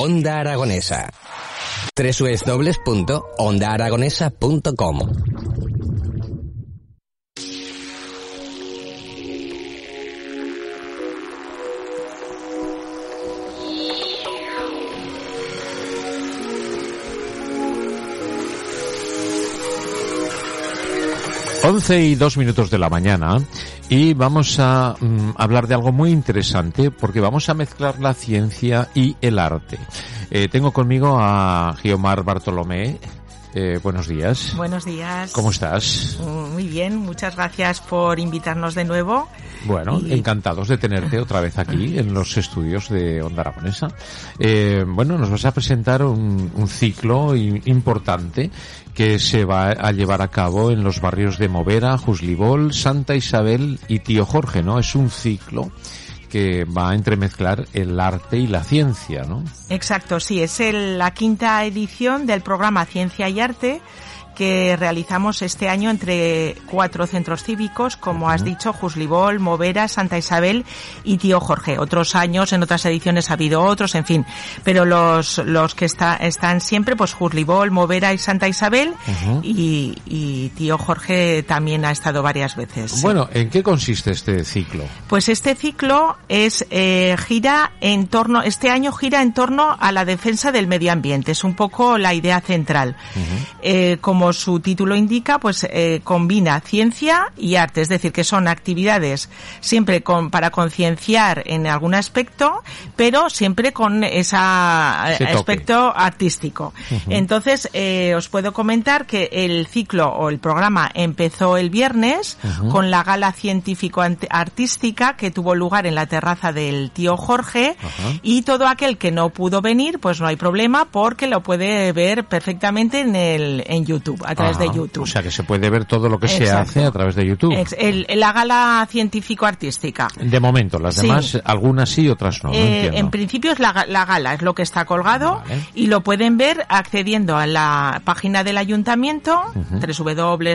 Onda Aragonesa. www.ondaaragonesa.com 11 y dos minutos de la mañana y vamos a mm, hablar de algo muy interesante porque vamos a mezclar la ciencia y el arte. Eh, tengo conmigo a Giomar Bartolomé. Eh, buenos días. Buenos días. ¿Cómo estás? Muy bien, muchas gracias por invitarnos de nuevo. Bueno, encantados de tenerte otra vez aquí en los estudios de Onda Aragonesa. Eh, bueno, nos vas a presentar un, un ciclo importante que se va a llevar a cabo en los barrios de Movera, Juslibol, Santa Isabel y Tío Jorge, ¿no? Es un ciclo que va a entremezclar el arte y la ciencia, ¿no? Exacto, sí, es el- la quinta edición del programa Ciencia y Arte que realizamos este año entre cuatro centros cívicos, como has dicho, Juslibol, Movera, Santa Isabel y Tío Jorge. Otros años, en otras ediciones ha habido otros, en fin, pero los, los que está, están siempre, pues Juslibol, Movera y Santa Isabel y, y Tío Jorge también ha estado varias veces. Bueno, ¿en qué consiste este ciclo? Pues este ciclo es eh, gira en torno, este año gira en torno a la defensa del medio ambiente. Es un poco la idea central. Eh, como su título indica, pues eh, combina ciencia y arte, es decir, que son actividades siempre con, para concienciar en algún aspecto, pero siempre con ese aspecto artístico. Entonces, eh, os puedo comentar que el ciclo o el programa empezó el viernes con la gala científico-artística que tuvo lugar en la terraza del tío Jorge y todo aquel que no pudo venir, pues no hay problema porque lo puede ver perfectamente en el en YouTube, a través de Ajá. YouTube. O sea, que se puede ver todo lo que se Exacto. hace a través de YouTube. El- la gala científico-artística. De momento, las Sí. demás, algunas sí, otras no. no Eh, entiendo. en principio es la, la gala, es lo que está colgado Vale. y lo pueden ver accediendo a la página del ayuntamiento,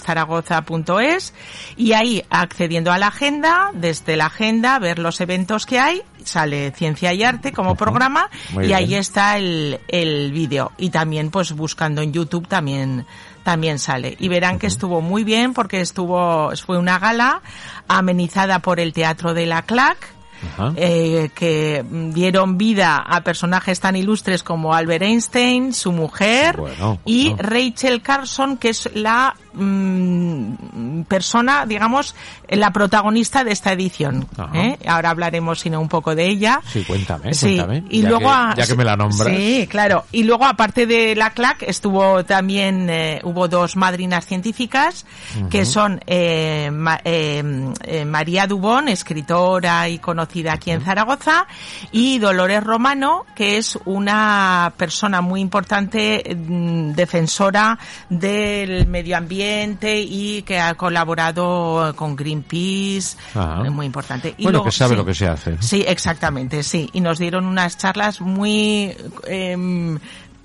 www.zaragoza.es y ahí accediendo a la agenda, desde la agenda ver los eventos que hay, sale Ciencia y Arte como programa Muy y ahí está el, el vídeo. Y también pues buscando en YouTube también también sale. Y verán que estuvo muy bien porque estuvo fue una gala amenizada por el Teatro de la CLAC eh, que dieron vida a personajes tan ilustres como Albert Einstein, su mujer, Bueno, y. Rachel Carson, que es la mm, persona, digamos, la protagonista de esta edición. ¿eh? Ahora hablaremos, sino un poco de ella. Sí, cuéntame, Sí, cuéntame. y ya luego que, a- ya que me la nombras. Sí, claro. Y luego aparte de la CLAC estuvo también eh, hubo dos madrinas científicas que son eh, Ma- eh, eh, María Dubón, escritora y conocida aquí en Zaragoza, y Dolores Romano, que es una persona muy importante mm, defensora del medio ambiente y que ha colaborado con Greenpeace, Ajá. eh, muy importante. Y Bueno, luego- que sabe sí. lo que se hace. Sí, exactamente, sí. Y nos dieron unas charlas muy, em,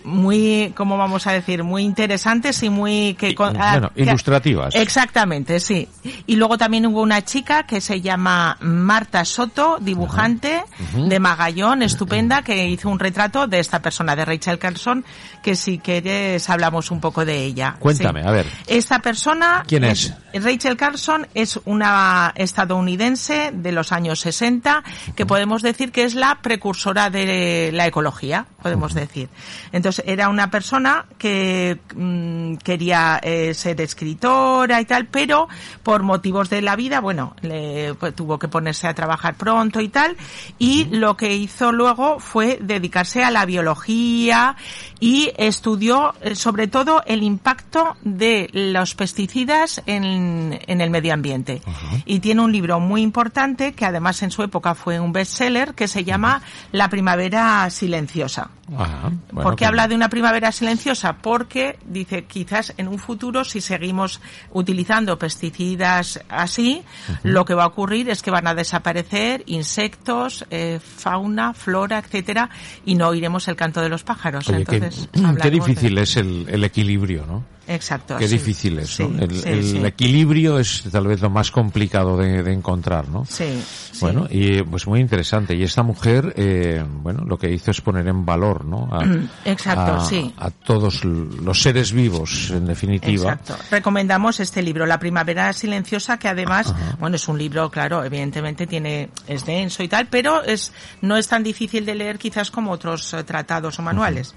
muy, ¿cómo vamos a decir? Muy interesantes y muy que, ah, bueno, que- ilustrativas. Exactamente, sí. Y luego también hubo una chica que se llama Marta Soto, dibujante de Magallón, estupenda, que hizo un retrato de esta persona, de Rachel Carson, que si quieres hablamos un poco de ella. Cuéntame, Sí. a ver. Esta persona... ¿Quién es? Rachel Carson es una estadounidense de los años 60 que podemos decir que es la precursora de la ecología, podemos decir. Entonces pues era una persona que mm, quería eh, ser escritora y tal, pero por motivos de la vida, bueno, le, pues, tuvo que ponerse a trabajar pronto y tal, y lo que hizo luego fue dedicarse a la biología y estudió eh, sobre todo el impacto de los pesticidas en, en el medio ambiente. Y tiene un libro muy importante que además en su época fue un bestseller que se llama La primavera silenciosa. Ajá, bueno, ¿Por qué pues- habla de una primavera silenciosa? Porque dice quizás en un futuro si seguimos utilizando pesticidas así, lo que va a ocurrir es que van a desaparecer insectos, eh, fauna, flora, etcétera, y no oiremos el canto de los pájaros. Oye, Entonces, qué de- difícil es el, el equilibrio, ¿no? Exacto. Qué sí. difícil es, ¿no? Sí, El, sí, el sí. equilibrio es tal vez lo más complicado de, de encontrar, ¿no? Sí, sí. Bueno, y pues muy interesante. Y esta mujer, eh, bueno, lo que hizo es poner en valor, ¿no? A, Exacto, a- sí. A todos los seres vivos, en definitiva. Exacto. Recomendamos este libro, La Primavera Silenciosa, que además, bueno, es un libro, claro, evidentemente tiene, es denso y tal, pero es, no es tan difícil de leer quizás como otros eh, tratados o manuales.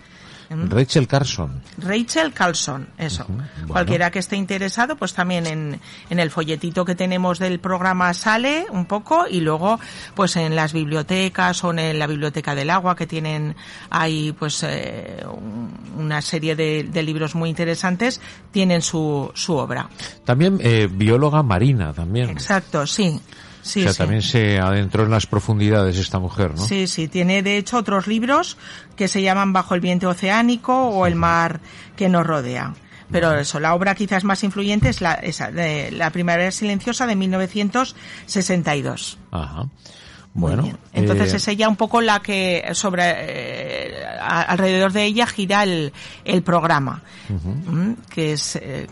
Rachel Carson. Rachel Carlson, eso. Cualquiera que esté interesado, pues también en, en el folletito que tenemos del programa sale un poco y luego, pues en las bibliotecas o en la biblioteca del agua que tienen ahí, pues eh, un- una serie de, de libros muy interesantes, tienen su, su obra. También eh, bióloga marina, también. Exacto, sí. Sí, o sea, sí. también se adentró en las profundidades esta mujer, ¿no? Sí, sí, tiene de hecho otros libros que se llaman Bajo el viento oceánico o El mar que nos rodea. Pero eso, la obra quizás más influyente es la, esa, de La primavera silenciosa de 1962. Ajá. Bueno. Entonces eh, es ella un poco la que sobre eh, a- alrededor de ella gira el, el programa, que es, eh,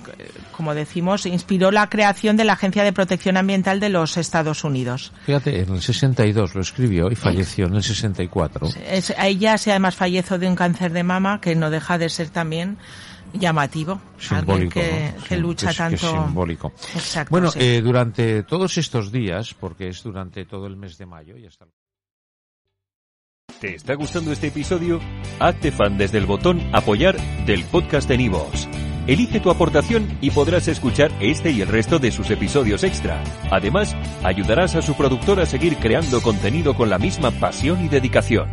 como decimos, inspiró la creación de la Agencia de Protección Ambiental de los Estados Unidos. fíjate, en el 62 lo escribió y falleció en el 64. Es, ella se además falleció de un cáncer de mama que no deja de ser también llamativo. Alguien Simbólico, que, ¿no? que Sí, lucha que es- que es tanto. simbólico. Exacto. Bueno, sí. eh, durante todos estos días, porque es durante todo el mes de mayo y hasta el- ¿Te está gustando este episodio? Hazte fan desde el botón Apoyar del podcast de Nivos. Elige tu aportación y podrás escuchar este y el resto de sus episodios extra. Además, ayudarás a su productor a seguir creando contenido con la misma pasión y dedicación.